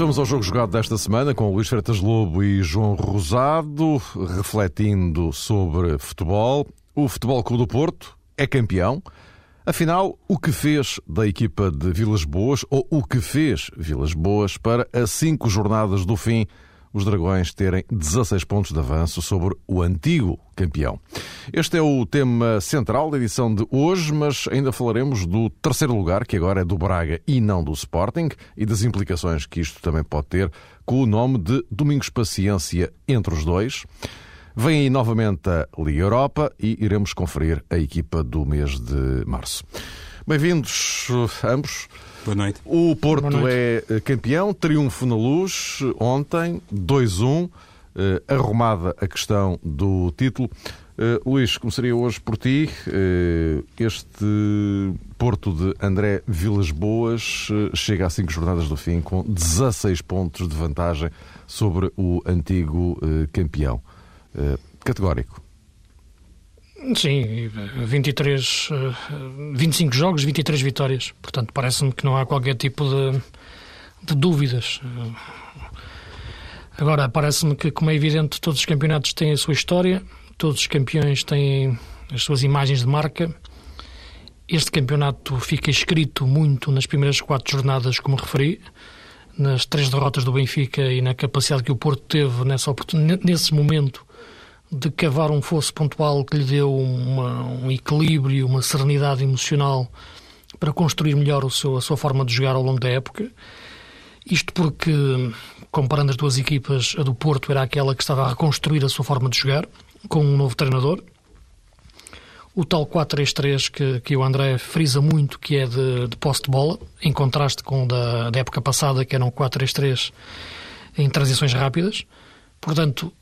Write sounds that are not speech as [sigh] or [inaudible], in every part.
Vamos ao jogo jogado desta semana com Luís Freitas Lobo e João Rosado, refletindo sobre futebol. O Futebol Clube do Porto é campeão. Afinal, o que fez da equipa de Vilas Boas, ou o que fez Vilas Boas, para a cinco jornadas do fim os Dragões terem 16 pontos de avanço sobre o antigo campeão. Este é o tema central da edição de hoje, mas ainda falaremos do terceiro lugar, que agora é do Braga e não do Sporting, e das implicações que isto também pode ter com o nome de Domingos Paciência entre os dois. Vem aí novamente a Liga Europa e iremos conferir a equipa do mês de março. Bem-vindos ambos. Boa noite. O Porto noite. é eh, campeão, triunfo na luz ontem, 2-1, eh, arrumada a questão do título. Uh, Luís, começaria hoje por ti. Uh, este Porto de André Vilas Boas uh, chega a cinco jornadas do fim com 16 pontos de vantagem sobre o antigo campeão. categórico. Sim, 23, 25 jogos, 23 vitórias. Portanto, parece-me que não há qualquer tipo de, de dúvidas. Agora, parece-me que, como é evidente, todos os campeonatos têm a sua história, todos os campeões têm as suas imagens de marca. Este campeonato fica escrito muito nas primeiras quatro jornadas, como referi, nas três derrotas do Benfica e na capacidade que o Porto teve nessa, nesse momento de cavar um fosso pontual que lhe deu uma, um equilíbrio, uma serenidade emocional para construir melhor o seu, a sua forma de jogar ao longo da época. Isto porque, comparando as duas equipas, a do Porto era aquela que estava a reconstruir a sua forma de jogar, com um novo treinador. O tal 4-3-3 que, que o André frisa muito, que é de, de posse de bola, em contraste com o da, da época passada, que eram 4-3-3 em transições rápidas. Portanto,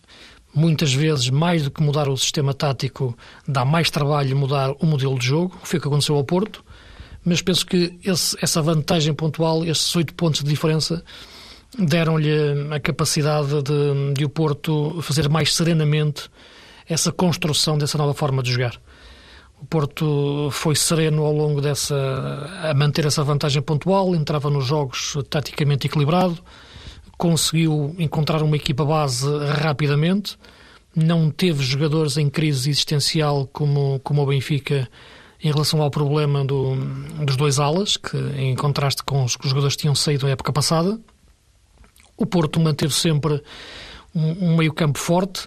muitas vezes, mais do que mudar o sistema tático, dá mais trabalho mudar o modelo de jogo, foi o que aconteceu ao Porto, mas penso que esse, essa vantagem pontual, esses oito pontos de diferença, deram-lhe a capacidade de, de o Porto fazer mais serenamente essa construção dessa nova forma de jogar. O Porto foi sereno ao longo dessa. a manter essa vantagem pontual, entrava nos jogos taticamente equilibrado, conseguiu encontrar uma equipa base rapidamente, não teve jogadores em crise existencial como, como o Benfica em relação ao problema do, dos dois alas, que em contraste com os que os jogadores tinham saído na época passada. O Porto manteve sempre um, um meio-campo forte.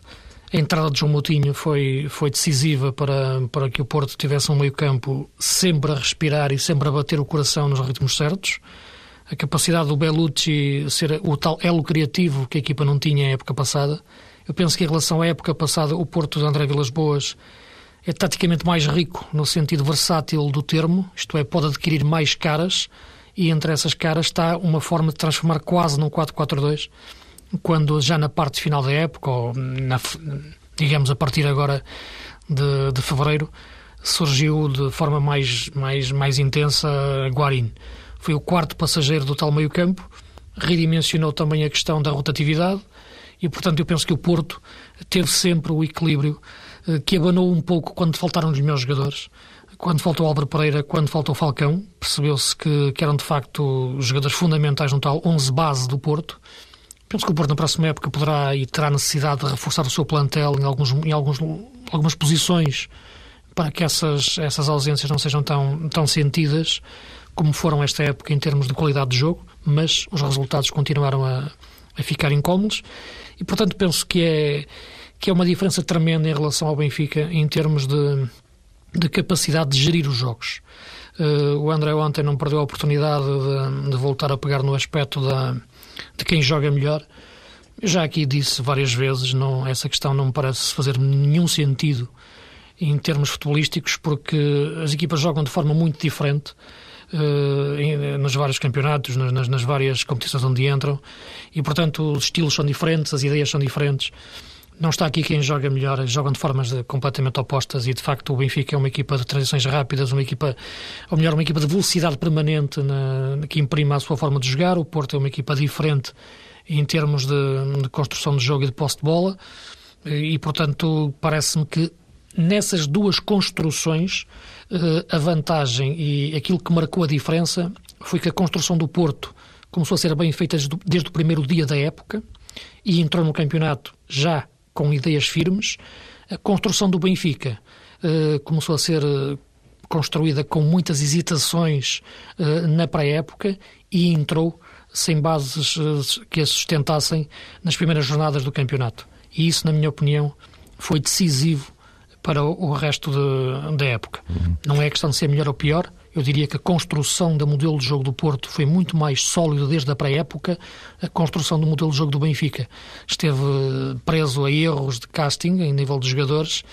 A entrada de João Moutinho foi, foi decisiva para, para que o Porto tivesse um meio-campo sempre a respirar e sempre a bater o coração nos ritmos certos a capacidade do Bellucci ser o tal elo criativo que a equipa não tinha na época passada. Eu penso que em relação à época passada, o Porto de André Vilas Boas é taticamente mais rico no sentido versátil do termo, isto é, pode adquirir mais caras e entre essas caras está uma forma de transformar quase num 4-4-2, quando já na parte final da época, ou na, digamos a partir agora de, de fevereiro, surgiu de forma mais, mais, mais intensa Guarin foi o quarto passageiro do tal meio-campo, redimensionou também a questão da rotatividade e, portanto, eu penso que o Porto teve sempre o equilíbrio eh, que abanou um pouco quando faltaram os melhores jogadores. Quando faltou Álvaro Pereira, quando faltou Falcão, percebeu-se que, que eram de facto jogadores fundamentais no tal 11 base do Porto. Penso que o Porto na próxima época poderá e terá necessidade de reforçar o seu plantel em, alguns, em alguns, algumas posições para que essas, essas ausências não sejam tão, tão sentidas como foram esta época em termos de qualidade de jogo, mas os resultados continuaram a, a ficar incómodos e, portanto, penso que é, que é uma diferença tremenda em relação ao Benfica em termos de, de capacidade de gerir os jogos. Uh, o André ontem não perdeu a oportunidade de, de voltar a pegar no aspecto da, de quem joga melhor. Já aqui disse várias vezes, não, essa questão não me parece fazer nenhum sentido em termos futebolísticos, porque as equipas jogam de forma muito diferente uh, nos vários campeonatos, nas, nas, várias competições onde entram, e portanto os estilos são diferentes, as ideias são diferentes. Não está aqui quem joga melhor, jogam de formas completamente opostas e de facto o Benfica é uma equipa de transições rápidas, uma equipa, ou melhor, uma equipa de velocidade permanente na, que imprima a sua forma de jogar. O Porto é uma equipa diferente em termos de, de construção de jogo e de posse de bola e, portanto, parece-me que nessas duas construções eh, a vantagem e aquilo que marcou a diferença foi que a construção do Porto começou a ser bem feita desde o primeiro dia da época e entrou no campeonato já com ideias firmes. A construção do Benfica uh, começou a ser uh, construída com muitas hesitações na pré-época e entrou sem bases que a sustentassem nas primeiras jornadas do campeonato. E isso, na minha opinião, foi decisivo para o resto da época. Uhum. Não é questão de ser melhor ou pior, eu diria que a construção do modelo de jogo do Porto foi muito mais sólida desde a pré-época. A construção do modelo de jogo do Benfica esteve preso a erros de casting em nível de jogadores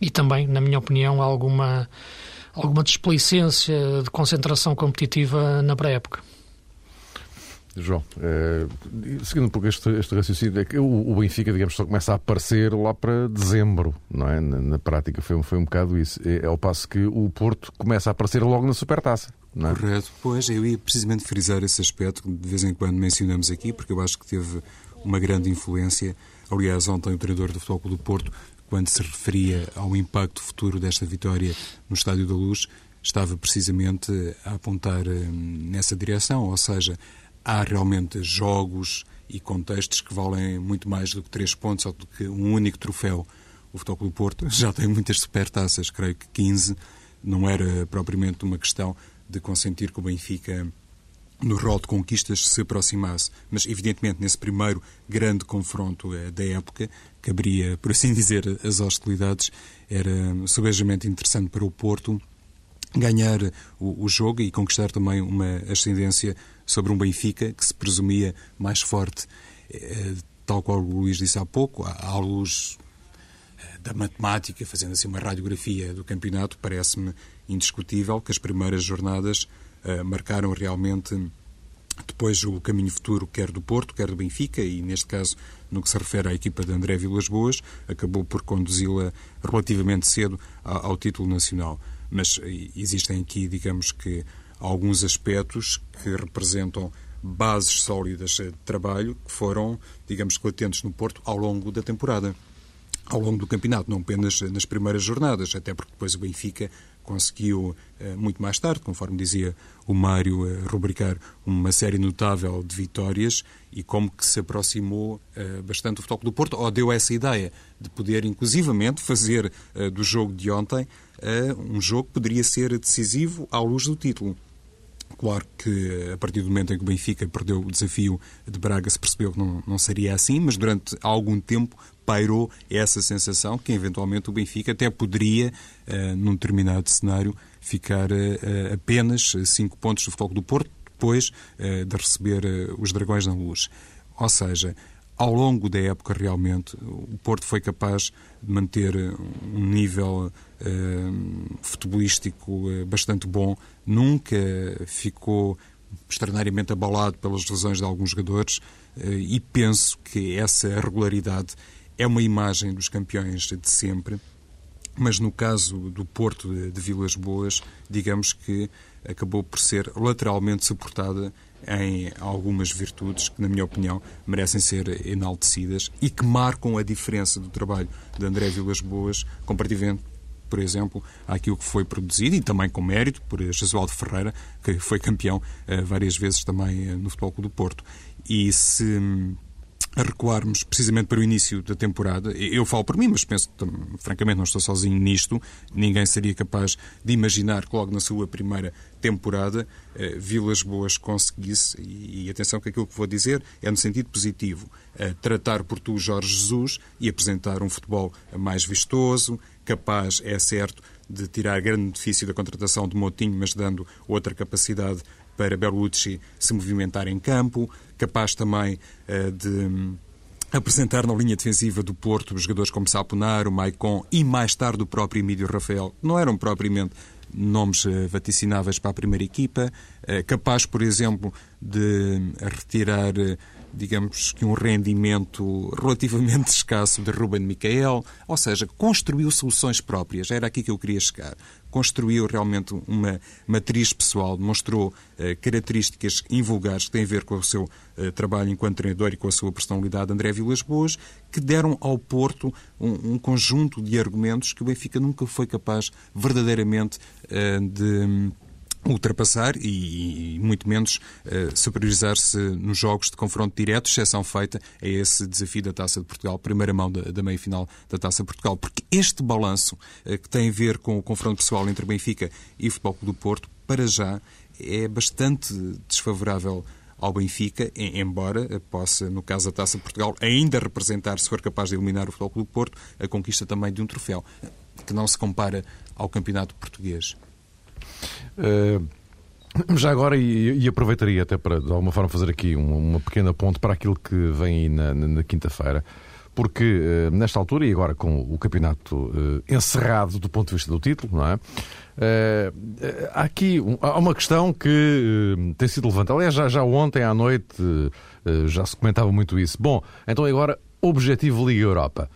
e também, na minha opinião, alguma, alguma desplicência de concentração competitiva na pré-época. João, é, seguindo um pouco este, este raciocínio, é que o, o, Benfica, digamos, só começa a aparecer lá para dezembro, não é? Na, na, prática foi, foi um bocado isso. É, ao passo que o Porto começa a aparecer logo na Supertaça. Não é? Correto, pois eu ia precisamente frisar esse aspecto que de vez em quando mencionamos aqui, porque eu acho que teve uma grande influência. Aliás, ontem o treinador do Futebol do Porto, quando se referia ao impacto futuro desta vitória no Estádio da Luz, estava precisamente a apontar hum, nessa direção, ou seja, há realmente jogos e contextos que valem muito mais do que três pontos ou do que um único troféu. O Futebol do Porto [laughs] já tem muitas supertaças, creio que 15. Não era propriamente uma questão de consentir que o Benfica no rol de conquistas se aproximasse. Mas, evidentemente, nesse primeiro grande confronto eh, da época, que abria, por assim [laughs] dizer, as hostilidades, era subejamente interessante para o Porto ganhar o, o, jogo e conquistar também uma ascendência sobre um Benfica que se presumia mais forte. Eh, tal qual o Luís disse há pouco, à luz eh, da matemática, fazendo assim uma radiografia do campeonato, parece-me indiscutível que as primeiras jornadas uh, marcaram realmente depois o caminho futuro, quer do Porto, quer do Benfica, e neste caso, no que se refere à equipa de André Vilas Boas, acabou por conduzi-la relativamente cedo ao, ao título nacional. Mas existem aqui, digamos que, alguns aspectos que representam bases sólidas de trabalho que foram, digamos, latentes no Porto ao longo da temporada, ao longo do campeonato, não apenas nas primeiras jornadas, até porque depois o Benfica conseguiu, eh, muito mais tarde, conforme dizia o Mário, eh, rubricar uma série notável de vitórias e como que se aproximou eh, bastante do Futebol do Porto, ou deu essa ideia de poder, inclusivamente, fazer do jogo de ontem um jogo que poderia ser decisivo à luz do título. Claro que a partir do momento em que o Benfica perdeu o desafio de Braga se percebeu que não, não seria assim, mas durante algum tempo pairou essa sensação que eventualmente o Benfica até poderia, uh, num determinado cenário, ficar uh, apenas cinco pontos do Futebol do Porto depois uh, de receber os Dragões na Luz. Ou seja, ao longo da época, realmente, o Porto foi capaz de manter um nível uh, futebolístico uh, bastante bom. Nunca ficou extraordinariamente abalado pelas lesões de alguns jogadores uh, e penso que essa regularidade é uma imagem dos campeões de sempre. Mas no caso do Porto de, de Vilas Boas, digamos que acabou por ser lateralmente suportada em algumas virtudes que, na minha opinião, merecem ser enaltecidas e que marcam a diferença do trabalho de André Vilas Boas comparativamente por exemplo, àquilo que foi produzido e também com mérito por Jesualdo Ferreira, que foi campeão uh, várias vezes também uh, no Futebol Clube do Porto. E se hum, a recuarmos precisamente para o início da temporada. Eu falo por mim, mas penso, francamente, não estou sozinho nisto. Ninguém seria capaz de imaginar que logo na sua primeira temporada eh, Vilas Boas conseguisse, e, atenção que aquilo que vou dizer é no sentido positivo, eh, tratar por tu Jorge Jesus e apresentar um futebol mais vistoso, capaz, é certo, de tirar grande benefício da contratação de Motinho, mas dando outra capacidade para Berlucci se movimentar em campo, capaz também uh, de um, apresentar na linha defensiva do Porto jogadores como Saponar, o Maicon e mais tarde o próprio Emílio Rafael, não eram propriamente nomes uh, vaticináveis para a primeira equipa, uh, capaz, por exemplo, de retirar digamos que um rendimento relativamente [laughs] escasso de Ruben Micael, ou seja, construiu soluções próprias, era aqui que eu queria chegar. Construiu realmente uma matriz pessoal, demonstrou eh, características invulgares que têm a ver com o seu eh, trabalho enquanto treinador e com a sua personalidade, André Vilas Boas, que deram ao Porto um, um conjunto de argumentos que o Benfica nunca foi capaz verdadeiramente eh, de ultrapassar e, e, muito menos uh, superiorizar-se nos jogos de confronto direto, exceção feita a esse desafio da Taça de Portugal, primeira mão da, da meia-final da Taça de Portugal. Porque este balanço uh, que tem a ver com o confronto pessoal entre Benfica e Futebol Clube do Porto, para já, é bastante desfavorável ao Benfica, embora possa, no caso da Taça de Portugal, ainda representar, se for capaz de eliminar o Futebol Clube do Porto, a conquista também de um troféu, que não se compara ao campeonato português. Uh, já agora, e, aproveitaria até para, de alguma forma, fazer aqui uma, pequena ponte para aquilo que vem aí na, na, na quinta-feira, porque uh, nesta altura, e agora com o campeonato uh, encerrado do ponto de vista do título, não é? há aqui há uma questão que tem sido levantada. Aliás, já, já ontem à noite já se comentava muito isso. Bom, então agora, objetivo Liga Europa.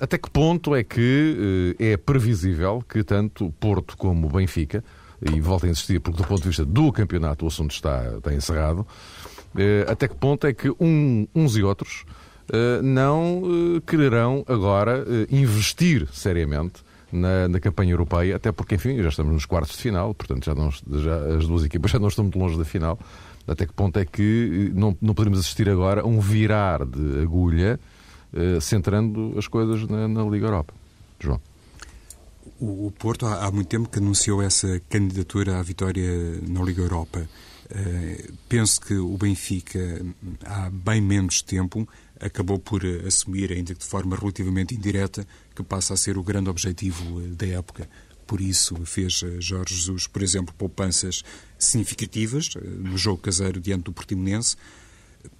Até que ponto é que é previsível que tanto Porto como Benfica, e volto a insistir, porque do ponto de vista do campeonato o assunto está, está encerrado, uh, até que ponto é que um, uns e outros não quererão agora investir seriamente na, na, campanha europeia, até porque, enfim, já estamos nos quartos de final, portanto, já, não, já as duas equipas já não estão muito longe da final. Até que ponto é que não, não podemos assistir agora a um virar de agulha eh, centrando as coisas na, na, Liga Europa. João. O, Porto há, há, muito tempo que anunciou essa candidatura à vitória na Liga Europa. Uh, penso que o Benfica, há bem menos tempo, acabou por assumir, ainda que de forma relativamente indireta, que passa a ser o grande objetivo da época. Por isso fez Jorge Jesus, por exemplo, poupanças significativas no jogo caseiro diante do Portimonense,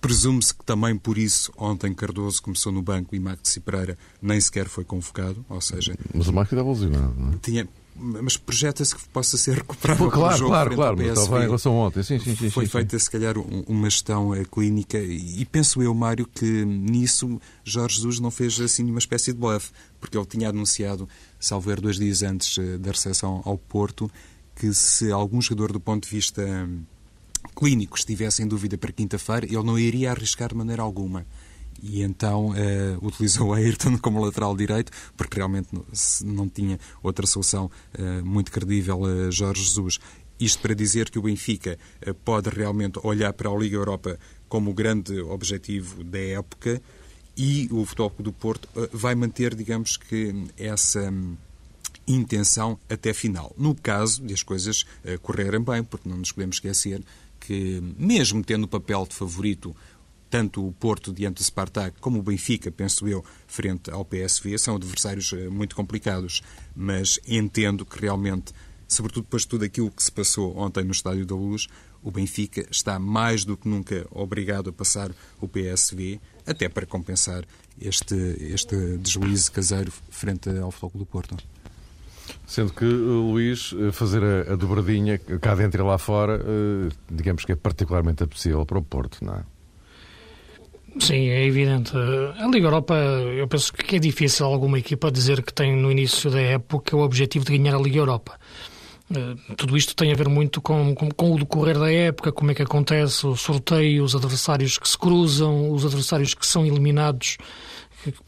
Presume-se que também por isso ontem Cardoso começou no banco e Maxi Pereira nem sequer foi convocado, ou seja... Mas o Maxi estava lesionado, não é? Tinha, mas projeta-se que possa ser recuperado Pô, claro, jogo claro, claro, mas estava em relação ontem. Sim, sim, sim, Foi sim, feita, se calhar, uma gestão eh, clínica e penso eu, Mário, que nisso Jorge Jesus não fez assim uma espécie de bluff, porque ele tinha anunciado, salvo ver dois dias antes eh, da recepção ao Porto, que se algum jogador do ponto de vista clínico estivesse em dúvida para quinta-feira, ele não iria arriscar de maneira alguma. E então uh, utilizou Ayrton como lateral direito, porque realmente não, não tinha outra solução uh, muito credível a Jorge Jesus. Isto para dizer que o Benfica uh, pode realmente olhar para a Liga Europa como o grande objetivo da época e o Futebol do Porto vai manter, digamos que, essa um, intenção até final. No caso de as coisas correrem bem, porque não nos podemos esquecer que, mesmo tendo o papel de favorito tanto o Porto diante do Spartak como o Benfica, penso eu, frente ao PSV, são adversários eh, muito complicados, mas entendo que realmente, sobretudo depois de tudo aquilo que se passou ontem no Estádio da Luz, o Benfica está mais do que nunca obrigado a passar o PSV, até para compensar este, este deslize caseiro frente ao Futebol do Porto. Sendo que, Luís, eh, fazer a, a dobradinha cá dentro e lá fora, eh, digamos que é particularmente apetecível para o Porto, não é? Sim, é evidente. A Liga Europa, eu penso que é difícil alguma equipa dizer que tem no início da época o objetivo de ganhar a Liga Europa. Eh, tudo isto tem a ver muito com, com, com, o decorrer da época, como é que acontece o sorteio, os adversários que se cruzam, os adversários que são eliminados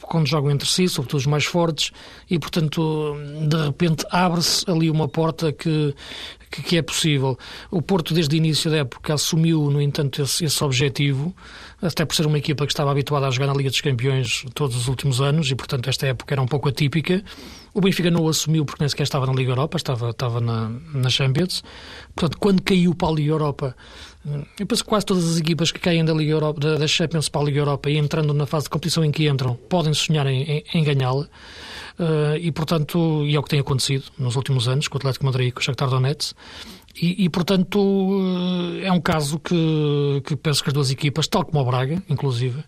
quando jogam entre si, sobretudo os mais fortes, e portanto, de repente, abre-se ali uma porta que, que, que, é possível. O Porto, desde o início da época, assumiu, no entanto, esse, esse objetivo, até por ser uma equipa que estava habituada a jogar na Liga dos Campeões todos os últimos anos, e portanto, esta época era um pouco atípica. O Benfica não o assumiu porque nem sequer estava na Liga Europa, estava, estava na, na Champions. Portanto, quando caiu para a Liga Europa, eu penso que quase todas as equipas que caem da, Liga Europa, da, da Champions para a Liga Europa e entrando na fase de competição em que entram, podem sonhar em, em, em ganhá-la. Uh, e, portanto, e é o que tem acontecido nos últimos anos com o Atlético Madrid e com o Shakhtar Donetsk. E, e, portanto, uh, é um caso que, que penso que as duas equipas, tal como o Braga, inclusive,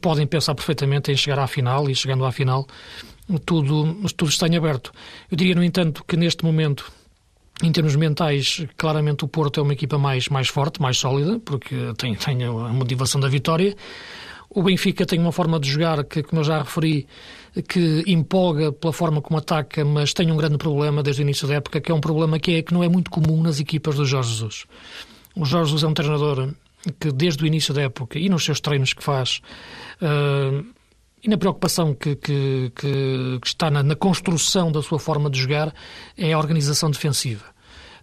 podem pensar perfeitamente em chegar à final e, chegando à final, tudo, tudo está em aberto. Eu diria, no entanto, que neste momento em termos mentais, claramente o Porto é uma equipa mais, mais forte, mais sólida, porque tem, tem a motivação da vitória. O Benfica tem uma forma de jogar que, como eu já referi, que empolga pela forma como ataca, mas tem um grande problema desde o início da época, que é um problema que, é, que não é muito comum nas equipas do Jorge Jesus. O Jorge Jesus é um treinador que, desde o início da época e nos seus treinos que faz, uh, e na preocupação que, que, que está na, na, construção da sua forma de jogar é a organização defensiva.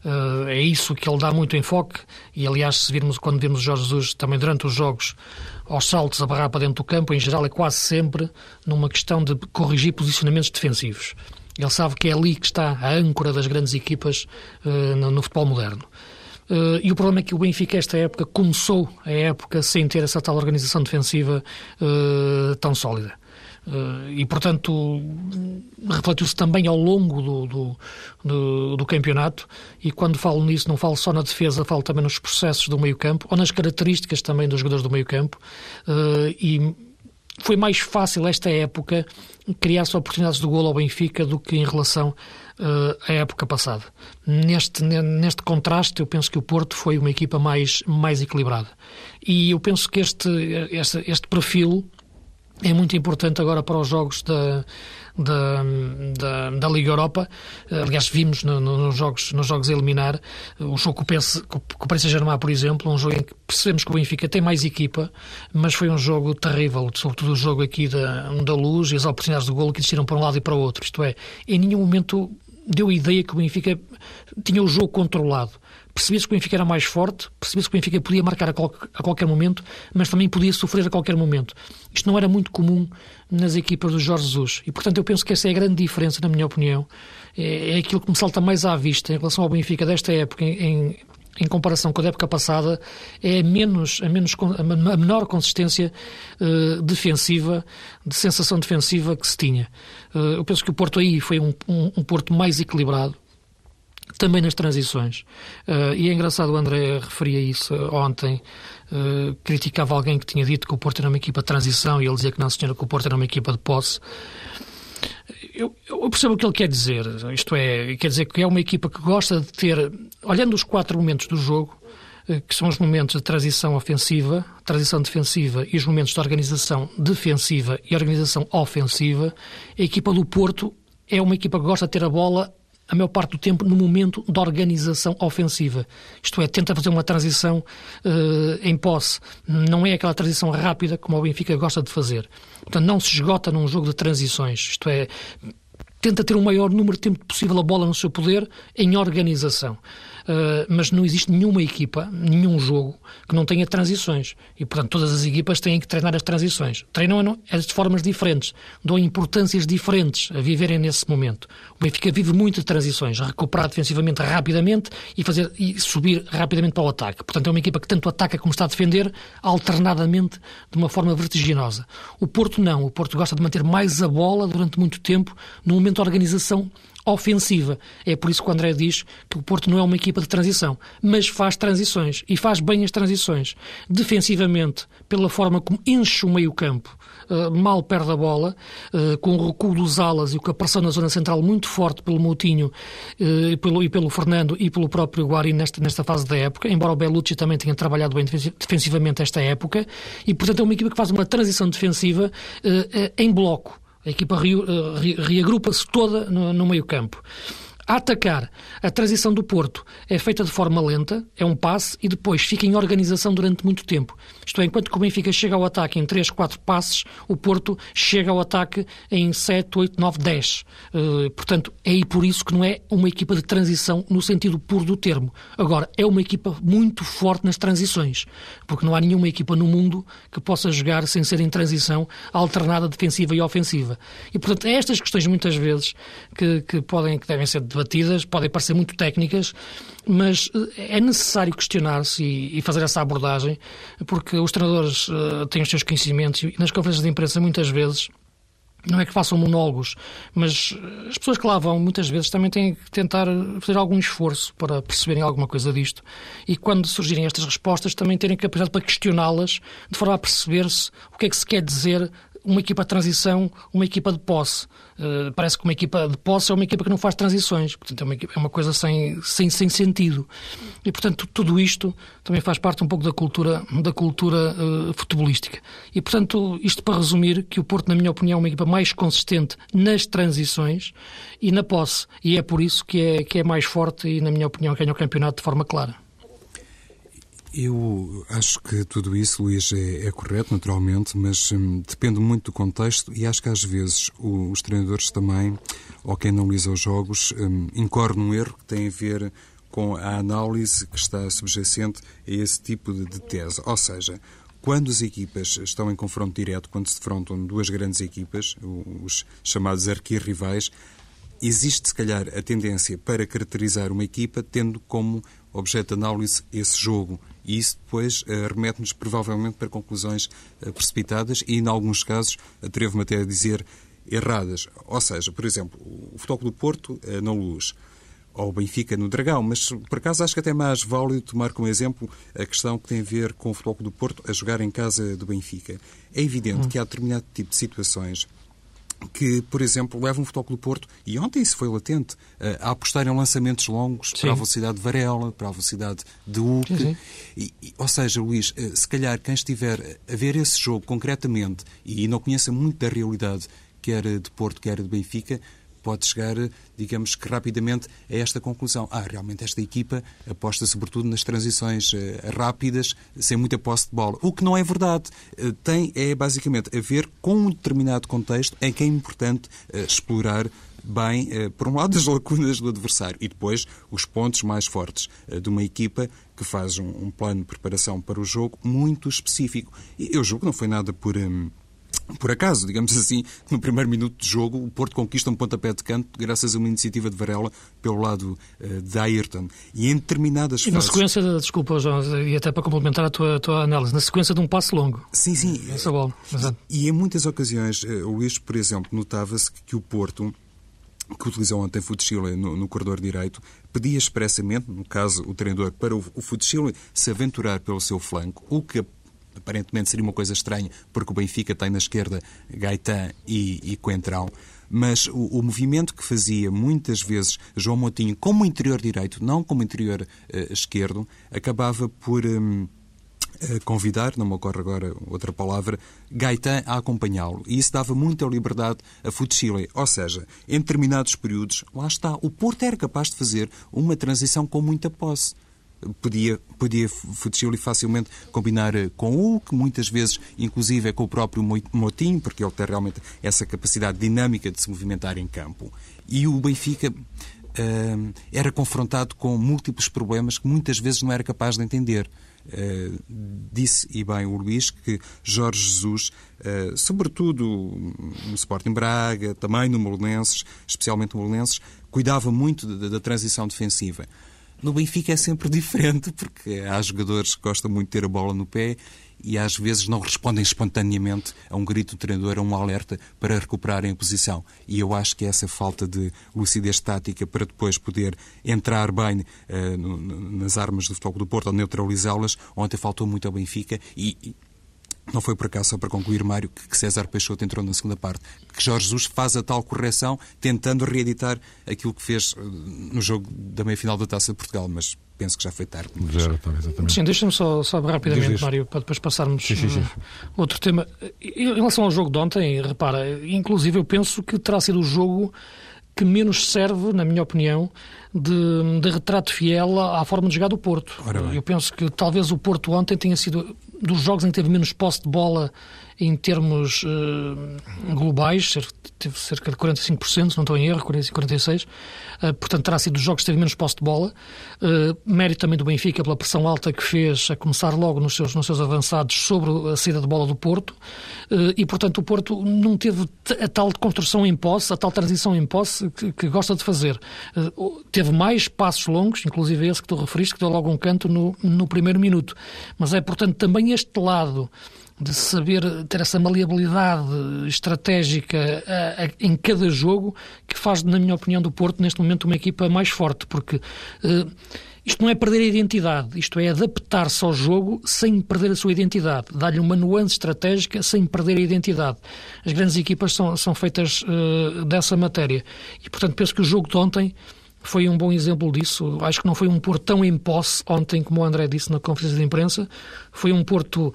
Uh, é isso que ele dá muito enfoque e, aliás, se virmos, quando vemos Jorge Jesus também durante os jogos aos saltos a barrar para dentro do campo, em geral é quase sempre numa questão de corrigir posicionamentos defensivos. Ele sabe que é ali que está a âncora das grandes equipas uh, no, no, futebol moderno. Uh, e o problema é que o Benfica, esta época, começou a época sem ter essa tal organização defensiva uh, tão sólida. e, portanto, refletiu-se também ao longo do, do, do, do, campeonato. E quando falo nisso, não falo só na defesa, falo também nos processos do meio-campo ou nas características também dos jogadores do meio-campo. e foi mais fácil esta época criar-se oportunidades de golo ao Benfica do que em relação uh, à época passada. Neste, neste contraste, eu penso que o Porto foi uma equipa mais, mais equilibrada. E eu penso que este, este, este perfil é muito importante agora para os jogos da, da, da, da Liga Europa. Aliás, vimos no, no, nos, jogos, nos jogos a eliminar o jogo com o, PS, com o Paris Saint-Germain, por exemplo, um jogo em que percebemos que o Benfica tem mais equipa, mas foi um jogo terrível, sobretudo o jogo aqui da, da luz e as oportunidades de golo que existiram para um lado e para o outro. Isto é, em nenhum momento deu a ideia que o Benfica tinha o jogo controlado percebia-se que o Benfica era mais forte, percebia-se que o Benfica podia marcar a, qual, a, qualquer momento, mas também podia sofrer a qualquer momento. Isto não era muito comum nas equipas do Jorge Jesus. E, portanto, eu penso que essa é a grande diferença, na minha opinião. É, é aquilo que me salta mais à vista em relação ao Benfica desta época, em, em, comparação com a época passada, é a, menos, a, menos, a menor consistência uh, defensiva, de sensação defensiva que se tinha. Uh, eu penso que o Porto aí foi um, um, um Porto mais equilibrado, também nas transições. Uh, e é engraçado, o André referia isso ontem, uh, criticava alguém que tinha dito que o Porto era uma equipa de transição e ele dizia que não, senhora, que o Porto era uma equipa de posse. Eu, eu, percebo o que ele quer dizer, isto é, quer dizer que é uma equipa que gosta de ter, olhando os quatro momentos do jogo, que são os momentos de transição ofensiva, transição defensiva e os momentos de organização defensiva e organização ofensiva, a equipa do Porto é uma equipa que gosta de ter a bola a maior parte do tempo no momento da organização ofensiva. Isto é, tenta fazer uma transição uh, em posse. Não é aquela transição rápida como o Benfica gosta de fazer. Portanto, não se esgota num jogo de transições. Isto é, tenta ter o maior número de tempo possível a bola no seu poder em organização. Uh, mas não existe nenhuma equipa, nenhum jogo que não tenha transições. E, portanto, todas as equipas têm que treinar as transições. Treinam as de formas diferentes, dão importâncias diferentes a viverem nesse momento. O Benfica vive muito de transições, recuperar defensivamente rapidamente e, fazer, e subir rapidamente para o ataque. Portanto, é uma equipa que tanto ataca como está a defender, alternadamente, de uma forma vertiginosa. O Porto não. O Porto gosta de manter mais a bola durante muito tempo, no momento de organização ofensiva. É por isso que o André diz que o Porto não é uma equipa de transição, mas faz transições e faz bem as transições. Defensivamente, pela forma como enche o meio-campo, uh, mal perde a bola, uh, com o recuo dos alas e o que apareceu na zona central muito forte pelo Moutinho uh, e, pelo, e pelo Fernando e pelo próprio Guari nesta, nesta fase da época, embora o Bellucci também tenha trabalhado bem defensivamente esta época, e portanto é uma equipa que faz uma transição defensiva em bloco. A equipa reagrupa-se toda no, no meio campo. A atacar, a transição do Porto é feita de forma lenta, é um passe e depois fica em organização durante muito tempo. Isto é, enquanto que o Benfica chega ao ataque em 3, 4 passes, o Porto chega ao ataque em 7, 8, 9, 10. Uh, portanto, é aí por isso que não é uma equipa de transição no sentido puro do termo. Agora, é uma equipa muito forte nas transições, porque não há nenhuma equipa no mundo que possa jogar sem ser em transição alternada defensiva e ofensiva. E, portanto, é estas questões muitas vezes que, que podem, que devem ser debatidas debatidas, podem parecer muito técnicas, mas eh, é necessário questionar-se e, fazer essa abordagem, porque os treinadores uh, têm os seus conhecimentos e nas conferências de imprensa muitas vezes não é que façam monólogos, mas eh, as pessoas que lá vão muitas vezes também têm que tentar fazer algum esforço para perceberem alguma coisa disto. E quando surgirem estas respostas também terem capacidade para questioná-las de forma a perceber-se o que é que se quer dizer uma equipa de transição, uma equipa de posse. Uh, parece que uma equipa de posse é uma equipa que não faz transições. Portanto, é uma, é uma coisa sem, sem, sem sentido. E, portanto, tudo isto também faz parte um pouco da cultura, da cultura uh, futebolística. E, portanto, isto para resumir, que o Porto, na minha opinião, é uma equipa mais consistente nas transições e na posse. E é por isso que é, que é mais forte e, na minha opinião, ganha o campeonato de forma clara. Eu acho que tudo isso, Luís, é, é correto, naturalmente, mas hum, depende muito do contexto e acho que às vezes o, os treinadores também, ou quem analisa os jogos, hum, incorre num erro que tem a ver com a análise que está subjacente a esse tipo de, de tese. Ou seja, quando as equipas estão em confronto direto, quando se defrontam duas grandes equipas, os chamados arquirrivais, existe, se calhar, a tendência para caracterizar uma equipa tendo como objeto de análise esse jogo. E isso depois uh, remete-nos provavelmente para conclusões uh, precipitadas e, em alguns casos, atrevo-me até a dizer erradas. Ou seja, por exemplo, o Futebol do Porto uh, na Luz ou o Benfica no Dragão, mas por acaso acho que até é mais válido tomar como exemplo a questão que tem a ver com o Futebol do Porto a jogar em casa do Benfica. É evidente hum. que há determinado tipo de situações que, por exemplo, levam o Futebol do Porto, e ontem isso foi latente, a apostar em lançamentos longos sim. para a velocidade de Varela, para a velocidade de Hulk. E, e, ou seja, Luís, eh, se calhar quem estiver a ver esse jogo concretamente e não conheça muito da realidade, quer de Porto, quer de Benfica, pode chegar, digamos que rapidamente, a esta conclusão. Ah, realmente esta equipa aposta sobretudo nas transições uh, rápidas, sem muita posse de bola. O que não é verdade. Uh, tem, é basicamente a ver com um determinado contexto em que é importante uh, explorar bem, por um lado, as lacunas do adversário e depois os pontos mais fortes de uma equipa que faz um, plano de preparação para o jogo muito específico. Eu julgo que não foi nada por. Um, por acaso, digamos assim, no primeiro minuto de jogo, o Porto conquista um pontapé de canto graças a uma iniciativa de Varela pelo lado uh, de Ayrton. E em determinadas e fases... na sequência, de, desculpa, João, e até para complementar a tua, a tua análise, na sequência de um passo longo. Sim, sim. Essa bola. E, e em muitas ocasiões, uh, Luís, por exemplo, notava-se que, que o Porto que utilizou ontem Futschile no, no corredor direito, pedia expressamente, no caso o treinador, para o, o Futschile se aventurar pelo seu flanco, o que aparentemente seria uma coisa estranha, porque o Benfica tem na esquerda Gaetan e, e Coentrão, mas o, o, movimento que fazia muitas vezes João Moutinho como interior direito, não como interior uh, esquerdo, acabava por um, convidar, não me ocorre agora outra palavra, Gaetan a acompanhá-lo. E isso dava muita liberdade a Futsile. Ou seja, em determinados períodos, lá está, o Porto era capaz de fazer uma transição com muita posse podia, podia Futsili facilmente combinar eh, com o que muitas vezes, inclusive, é com o próprio Motinho, porque ele tem realmente essa capacidade dinâmica de se movimentar em campo. E o Benfica uh, era confrontado com múltiplos problemas que muitas vezes não era capaz de entender. Uh, disse, e bem o Luís, que Jorge Jesus, uh, sobretudo no Sporting Braga, também no Molenenses, especialmente no Molenenses, cuidava muito da, da transição defensiva. No Benfica é sempre diferente, porque há jogadores que gostam muito de ter a bola no pé e às vezes não respondem espontaneamente a um grito do treinador, a um alerta para recuperarem a posição. E eu acho que essa falta de lucidez tática para depois poder entrar bem uh, no, nas armas do futebol do Porto ou neutralizá-las, ontem faltou muito ao Benfica e, não foi por acaso, só para concluir, Mário, que César Peixoto entrou na segunda parte, que Jorge Jesus faz a tal correção, tentando reeditar aquilo que fez eh, no jogo da meia-final da Taça de Portugal, mas penso que já foi tarde. Mas... Já, exatamente. Sim, deixa-me só, só rapidamente, diz, diz. Mário, para depois passarmos sim, sim, sim. outro tema. Em relação ao jogo de ontem, repara, inclusive eu penso que terá sido o jogo que menos serve, na minha opinião, de, de retrato fiel à forma de jogar do Porto. Eu penso que talvez o Porto ontem tenha sido dos jogos em que teve menos posse de bola em termos uh, globais, teve cerca de 45%, se não estou em erro, 46%, uh, portanto terá sido dos jogos que teve menos posse de bola. Uh, mérito também do Benfica pela pressão alta que fez a começar logo nos seus, nos seus avançados sobre a saída de bola do Porto e, portanto, o Porto não teve a tal construção em posse, a tal transição em posse que, que gosta de fazer. teve mais passos longos, inclusive esse que tu referiste, que deu logo um canto no, no primeiro minuto. Mas é, portanto, também este lado de saber ter essa maleabilidade estratégica a, a, em cada jogo que faz, na minha opinião, do Porto neste momento uma equipa mais forte, porque uh, isto não é perder a identidade, isto é adaptar-se ao jogo sem perder a sua identidade, dar-lhe uma nuance estratégica sem perder a identidade. As grandes equipas são, são feitas uh, dessa matéria e, portanto, penso que o jogo de ontem foi um bom exemplo disso. Acho que não foi um Porto tão em posse ontem, como o André disse na conferência de imprensa. Foi um Porto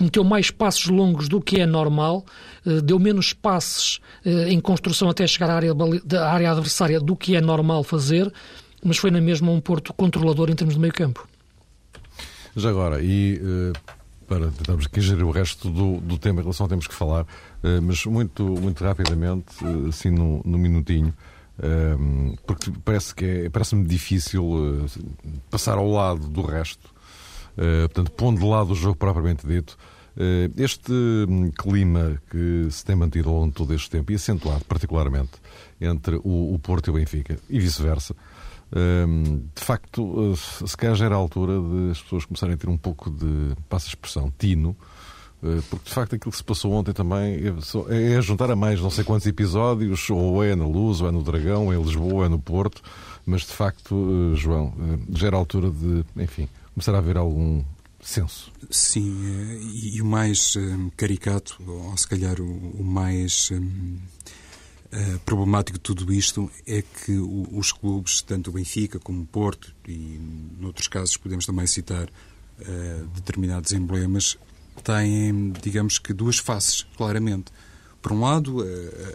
meteu mais passos longos do que é normal, eh, deu menos passes eh, em construção até chegar à área, à área adversária do que é normal fazer, mas foi na mesma um Porto controlador em termos de meio campo. Já agora, e eh, para tentarmos aqui gerir o resto do, do tema em relação ao temos que falar, mas muito, muito rapidamente, assim no minutinho, porque parece que é, parece-me difícil passar ao lado do resto. Uh, portanto, pondo de lado o jogo propriamente dito, uh, este um, clima que se tem mantido ao longo de todo este tempo e acentuado particularmente entre o, o Porto e o Benfica e vice-versa, um, de facto, se calhar já era a altura de as pessoas começarem a ter um pouco de, passa a expressão, tino, eh, porque de facto aquilo que se passou ontem também é, é juntar a mais não sei quantos episódios, ou é na Luz, ou é no Dragão, ou é em Lisboa, ou é no Porto, mas de facto, eh, João, eh, já era a altura de, enfim, começar a haver algum senso. Sim, e o mais caricato, ou se calhar o mais problemático de tudo isto é que os clubes, tanto o Benfica como o Porto, e noutros casos podemos também citar determinados emblemas, têm, digamos que, duas faces, claramente. Por um lado,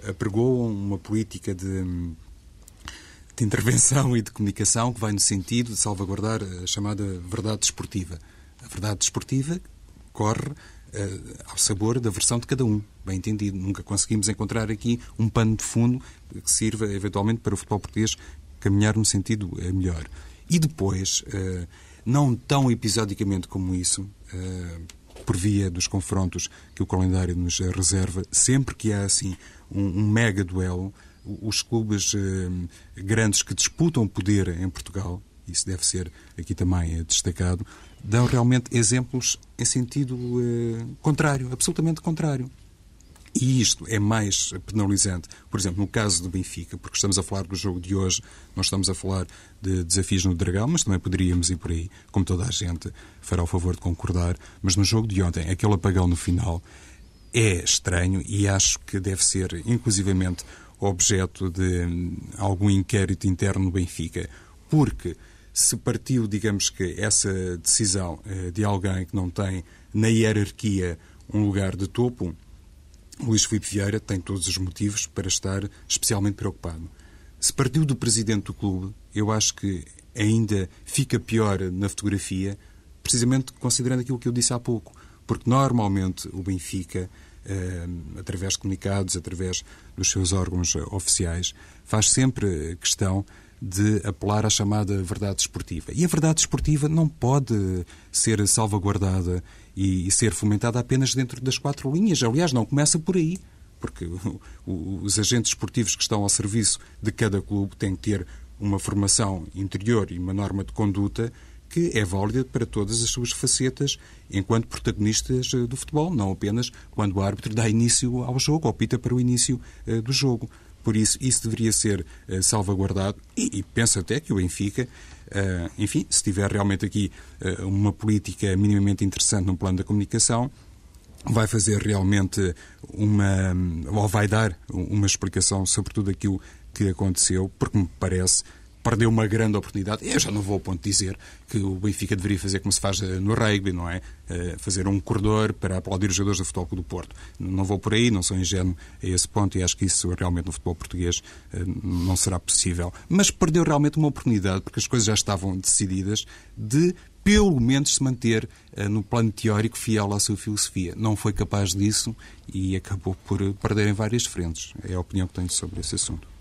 apregoam uma política de, de intervenção e de comunicação que vai no sentido de salvaguardar a chamada verdade desportiva. A verdade desportiva corre uh, ao sabor da versão de cada um, bem entendido. Nunca conseguimos encontrar aqui um pano de fundo que sirva, eventualmente, para o futebol português caminhar no sentido uh, melhor. E depois, uh, não tão episodicamente como isso, por via dos confrontos que o calendário nos reserva, sempre que há assim um, um mega duelo, os clubes eh, grandes que disputam poder em Portugal, isso deve ser aqui também eh, destacado, dão realmente exemplos em sentido eh, contrário, absolutamente contrário. E isto é mais penalizante, por exemplo, no caso do Benfica, porque estamos a falar do jogo de hoje, nós estamos a falar de desafios no Dragão, mas também poderíamos ir por aí, como toda a gente fará o favor de concordar. Mas no jogo de ontem, aquele apagão no final é estranho e acho que deve ser, inclusivamente, objeto de algum inquérito interno no Benfica, porque se partiu, digamos que, essa decisão eh, de alguém que não tem na hierarquia um lugar de topo, Luís Filipe Vieira tem todos os motivos para estar especialmente preocupado. Se partiu do presidente do clube, eu acho que ainda fica pior na fotografia, precisamente considerando aquilo que eu disse há pouco. Porque normalmente o Benfica, eh, através de comunicados, através dos seus órgãos oficiais, faz sempre questão de apelar à chamada verdade esportiva. E a verdade esportiva não pode ser salvaguardada e, ser fomentada apenas dentro das quatro linhas. Aliás, não começa por aí, porque os agentes esportivos que estão ao serviço de cada clube têm que ter uma formação interior e uma norma de conduta que é válida para todas as suas facetas enquanto protagonistas eh, do futebol, não apenas quando o árbitro dá início ao jogo, opta para o início uh, do jogo. Por isso, isso deveria ser uh, salvaguardado e, e, penso até que o Benfica, uh, enfim, se tiver realmente aqui uh, uma política minimamente interessante no plano da comunicação, vai fazer realmente uma. ou vai dar uma explicação sobre tudo aquilo que aconteceu, porque me parece perdeu uma grande oportunidade. Eu já não vou ao ponto de dizer que o Benfica deveria fazer como se faz eh, no rugby, não é? Eh, fazer um corredor para aplaudir os jogadores do futebol do Porto. Não vou por aí, não sou ingênuo a esse ponto e acho que isso realmente no futebol português eh, não será possível. Mas perdeu realmente uma oportunidade, porque as coisas já estavam decididas, de pelo menos se manter no plano teórico fiel à sua filosofia. Não foi capaz disso e acabou por perder em várias frentes. É a opinião que tenho sobre esse assunto.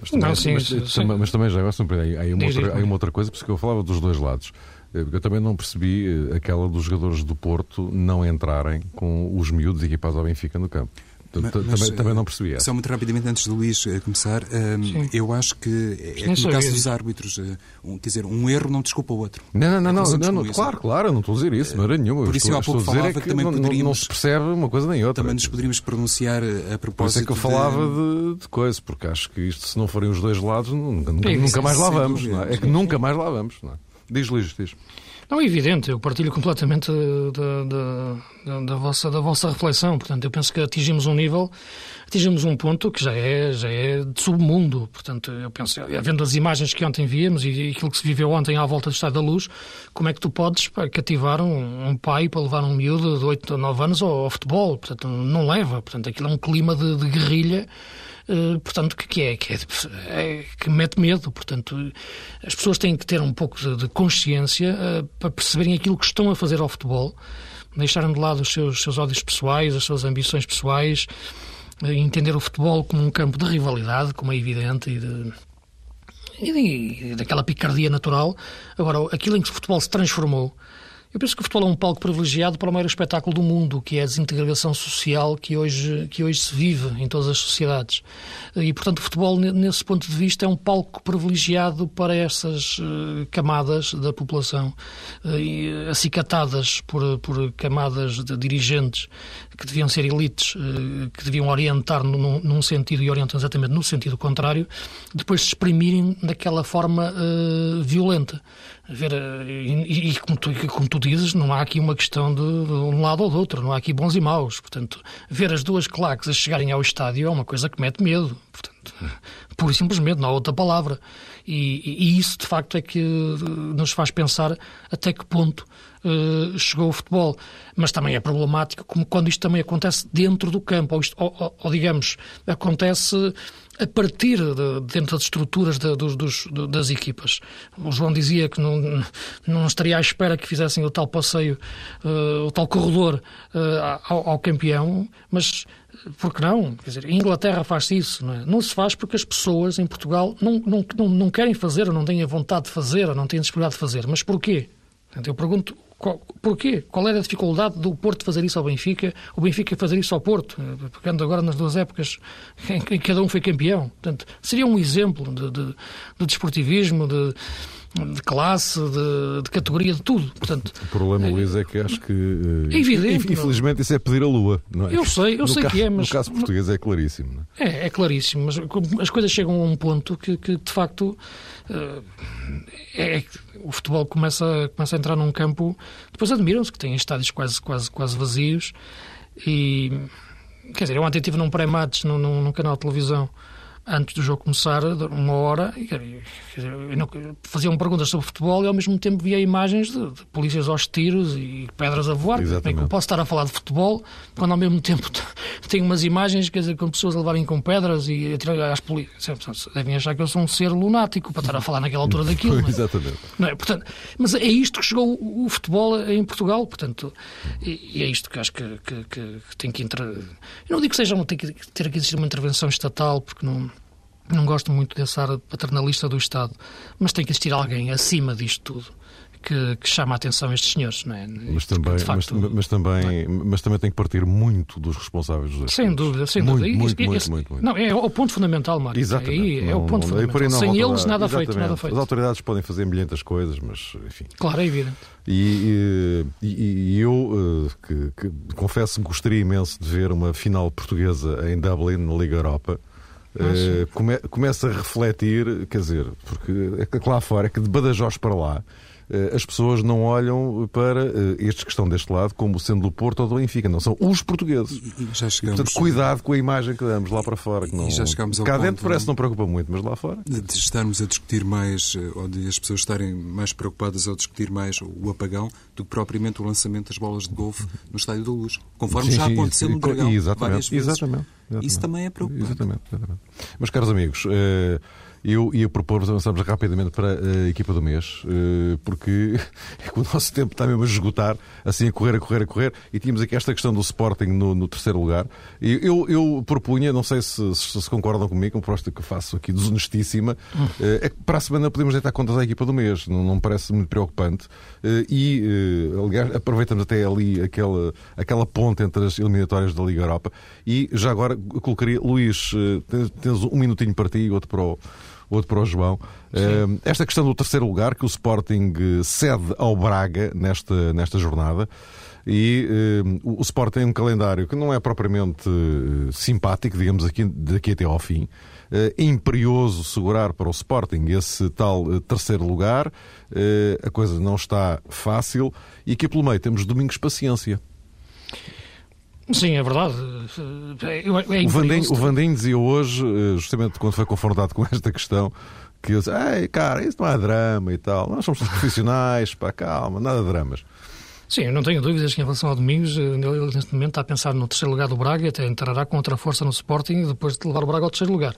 Mas também, não, sim, mas, sim. Mas também já agora, há, uma outra, há uma outra coisa, porque eu falava dos dois lados. Eh, eu também não percebi eh, aquela dos jogadores do Porto não entrarem com os miúdos equipados ao Benfica no campo. Mas, também, também não percebi essa. Só muito rapidamente, antes do Luís eh, começar, um, eu acho que é como no caso dos árbitros, um, quer dizer, um erro não desculpa o outro. Não, não, não, não, não, não claro, claro, não estou a dizer isso, não era nenhuma. Por isso, estou, há pouco falava é que, também não, poderíamos, não, se percebe uma coisa nem outra. Também nos poderíamos pronunciar a propósito. Por isso é que eu falava de, de, de coisa, porque acho que isto, se não forem os dois lados, nunca, nunca, nunca mais lá vamos. Não é? é que nunca mais lá vamos. Não é? Diz, Luís, diz. Não, é evidente, eu partilho completamente da, da, da, vossa, da vossa reflexão. Portanto, eu penso que atingimos um nível, atingimos um ponto que já é, já é de submundo. Portanto, eu penso, vendo as imagens que ontem víamos e aquilo que se viveu ontem à volta do Estado da Luz, como é que tu podes pá, cativar um, um, pai para levar um miúdo de 8 ou 9 anos ao, ao, futebol? Portanto, não leva. Portanto, aquilo é um clima de, de guerrilha eh, portanto, que é, que é, é, que mete medo. Portanto, as pessoas têm que ter um pouco de, de consciência uh, para perceberem aquilo que estão a fazer ao futebol, deixarem de lado os seus, seus ódios pessoais, as suas ambições pessoais, uh, entender o futebol como um campo de rivalidade, como é evidente, e de, e daquela picardia natural. Agora, aquilo em que o futebol se transformou eu penso que o futebol é um palco privilegiado para o maior espetáculo do mundo, que é a desintegração social que hoje, que hoje se vive em todas as sociedades. E, portanto, o futebol, nesse ponto de vista, é um palco privilegiado para essas uh, camadas da população, uh, acicatadas por, por camadas de dirigentes que deviam ser elites, uh, que deviam orientar num, num, sentido e orientam exatamente no sentido contrário, depois se exprimirem daquela forma violenta ver, eh, e, e como, tu, como, tu, dizes, não há aqui uma questão de, de, um lado ou do outro, não há aqui bons e maus. Portanto, ver as duas claques a chegarem ao estádio é uma coisa que mete medo. Portanto, [laughs] pura e simplesmente, não há outra palavra. E, e, isso, de facto, é que eh, nos faz pensar até que ponto uh, chegou o futebol. Mas também é problemático como quando isto também acontece dentro do campo, ou, isto, ou, ou, ou digamos, acontece a partir de, dentro das estruturas de, dos, dos, das equipas. O João dizia que não, não estaria à espera que fizessem o tal passeio, uh, o tal corredor uh, ao, ao, campeão, mas por que não? Quer dizer, a Inglaterra faz isso, não é? Não se faz porque as pessoas em Portugal não, não, não, não querem fazer, ou não têm a vontade de fazer, ou não têm a disponibilidade de fazer. Mas porquê? eu pergunto qual, porquê? Qual era a dificuldade do Porto fazer isso ao Benfica, o Benfica fazer isso ao Porto, pegando agora nas duas épocas em que cada um foi campeão? Portanto, seria um exemplo de, de, de desportivismo, de, de classe, de, de, categoria, de tudo. Portanto, o problema, é, Luís, é que acho que. É evidente. Infelizmente, isso é pedir a lua. Não é? Eu sei, eu no sei caso, que é, mas. No caso português é claríssimo. É? é? é, claríssimo, mas as coisas chegam a um ponto que, que de facto. Eh, é, o futebol começa, começa a entrar num campo. Depois admiram-se que têm estádios quase, quase, quase vazios. E. Quer dizer, eu ontem estive num pré-match num, num, num canal de televisão antes do jogo começar, uma hora, faziam perguntas sobre futebol e ao mesmo tempo via imagens de, de polícias aos tiros e pedras a voar. Exatamente. Bem, eu posso estar a falar de futebol quando ao mesmo tempo [laughs] tenho umas imagens quer dizer, com pessoas a levarem com pedras e atirar às polícias. Devem achar que eu sou um ser lunático para estar a falar naquela altura daquilo. Mas, Exatamente. Não é? Portanto, mas é isto que chegou o futebol em Portugal, portanto, e, e é isto que acho que, que, que, que tem que entrar. Eu não digo que seja, tem que ter que existir uma intervenção estatal, porque não não gosto muito desse ar paternalista do Estado, mas tem que existir alguém acima disto tudo. Que, que, chama a atenção a estes senhores, não é? Mas também, facto, mas, mas, também, é? mas também tem que partir muito dos responsáveis dos Sem dúvida, sem muito, dúvida. Muito, muito, esse, muito, muito, Não, é o ponto fundamental, Mário. Exatamente. É o ponto não, fundamental. Sem eles, nada exatamente. feito, nada feito. As autoridades podem fazer milhentas coisas, mas enfim. Claro, é evidente. E, e, e eu, eh, que, que confesso que gostaria imenso de ver uma final portuguesa em Dublin, na Liga Europa come, começa a refletir, quer dizer, porque é que lá fora, é que de Badajoz para lá, as pessoas não olham para uh, estes que estão deste lado como sendo do Porto ou do Benfica, não, são os portugueses. Já chegamos, Portanto, cuidado com a imagem que damos lá para fora. Que não, e já chegamos ao cá dentro parece que não preocupa muito, mas lá fora. De, estarmos a discutir mais, ou de as pessoas estarem mais preocupadas ao discutir mais o apagão do que propriamente o lançamento das bolas de golfe no Estádio da Luz, conforme sim, já aconteceu sim, no Dragão exatamente, várias vezes. Exatamente. Exatamente. Isso também é preocupante. Exatamente, exatamente. Mas, caros amigos, eh, eu ia propor avançarmos rapidamente para a equipa do mês, eh, porque [laughs] é que o nosso tempo está mesmo a esgotar, assim a correr, a correr, a correr, e tínhamos aqui esta questão do Sporting no, no terceiro lugar. E eu, eu propunha, não sei se, se, concordam comigo, uma proposta que faço aqui desonestíssima, eh, é que para a semana podemos deitar contas à equipa do mês, não, não me parece muito preocupante. E, aliás, aproveitamos até ali aquela, aquela ponte entre as eliminatórias da Liga Europa. E já agora colocaria, Luís, tens um minutinho para ti e outro para o outro para o João. Sim. Esta questão do terceiro lugar, que o Sporting eh, cede ao Braga nesta, nesta jornada. E uh, o Sport tem um calendário que não é propriamente uh, simpático, digamos aqui, daqui até ao fim. Uh, é imperioso segurar para o Sporting esse tal terceiro lugar. a coisa não está fácil. E aqui pelo meio temos Domingos Paciência. Sim, é verdade. É, o, Vandinho, o Vandinho dizia hoje, eh, justamente quando foi confrontado com esta questão, que ele disse, Ei, cara, isso não é drama e tal. Nós somos profissionais, pá, calma, nada de dramas. Sim, eu não tenho dúvidas que em relação ao Domingos, eh, ele neste momento está a pensar no terceiro lugar do Braga e até entrará com outra força no Sporting depois de levar o Braga ao terceiro lugar.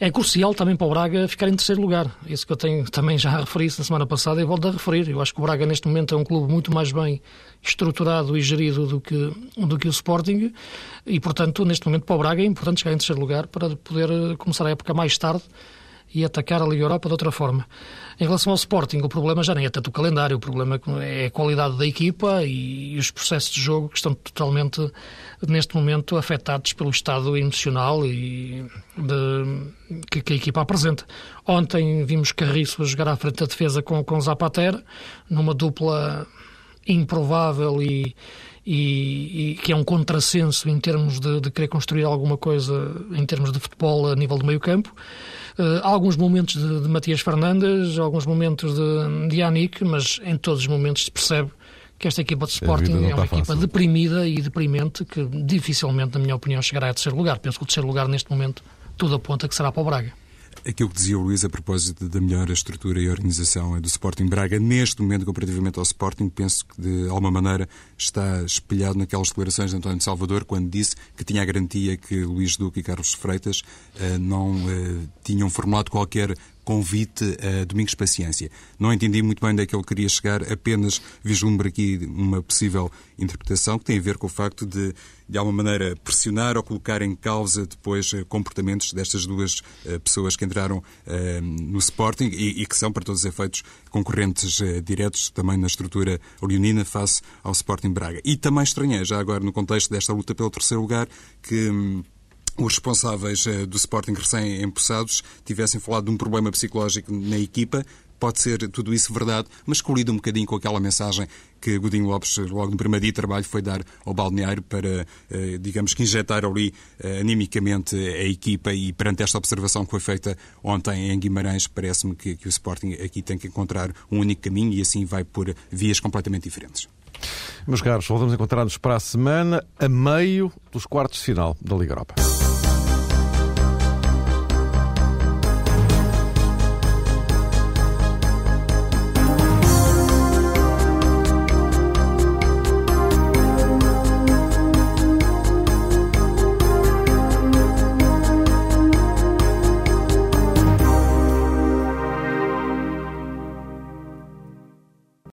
É crucial também para o Braga ficar em terceiro lugar. Isso que eu tenho também já referi na semana passada e volto a referir. Eu acho que o Braga neste momento é um clube muito mais bem estruturado e gerido do que, do que o Sporting e, portanto, neste momento para o Braga é importante chegar em terceiro lugar para poder começar a época mais tarde e atacar a Liga Europa de outra forma. Em relação ao Sporting, o problema já nem é tanto o calendário, o problema é a qualidade da equipa e os processos de jogo que estão totalmente, neste momento, afetados pelo estado emocional e de, que, que, a equipa apresenta. Ontem vimos Carriço jogar à frente da defesa com, com Zapater, numa dupla improvável e, e, e, que é um contrassenso em termos de, de, querer construir alguma coisa em termos de futebol a nível do meio campo. Uh, alguns momentos de, de, Matias Fernandes, alguns momentos de, de Yannick, mas em todos os momentos se percebe que esta equipa de Sporting é uma equipa fácil. deprimida e deprimente que dificilmente, na minha opinião, chegará a terceiro lugar. Penso que o terceiro lugar neste momento tudo aponta que será para o Braga. Aquilo que dizia o Luís a propósito da melhor estrutura e organização do Sporting Braga, neste momento, comparativamente ao Sporting, penso que de alguma maneira está espelhado naquelas declarações de António de Salvador, quando disse que tinha a garantia que Luís Duque e Carlos Freitas uh, não uh, tinham formulado qualquer convite a Domingos Paciência. Não entendi muito bem onde é que ele queria chegar, apenas vislumbro aqui uma possível interpretação que tem a ver com o facto de, de alguma maneira, pressionar ou colocar em causa depois eh, comportamentos destas duas uh, pessoas que entraram uh, no Sporting e, e, que são, para todos os efeitos, concorrentes diretos também na estrutura leonina face ao Sporting Braga. E também estranhei, já agora no contexto desta luta pelo terceiro lugar, que. Os responsáveis eh, do Sporting recém-empossados tivessem falado de um problema psicológico na equipa. Pode ser tudo isso verdade, mas colhido um bocadinho com aquela mensagem que Godinho Lopes, logo no primeiro dia de trabalho, foi dar ao balneário para, eh, digamos que, injetar ali eh, animicamente a equipa e perante esta observação que foi feita ontem em Guimarães, parece-me que, que o Sporting aqui tem que encontrar um único caminho e assim vai por vias completamente diferentes. Meus caros, voltamos a encontrar-nos para a semana, a meio dos quartos de final da Liga Europa.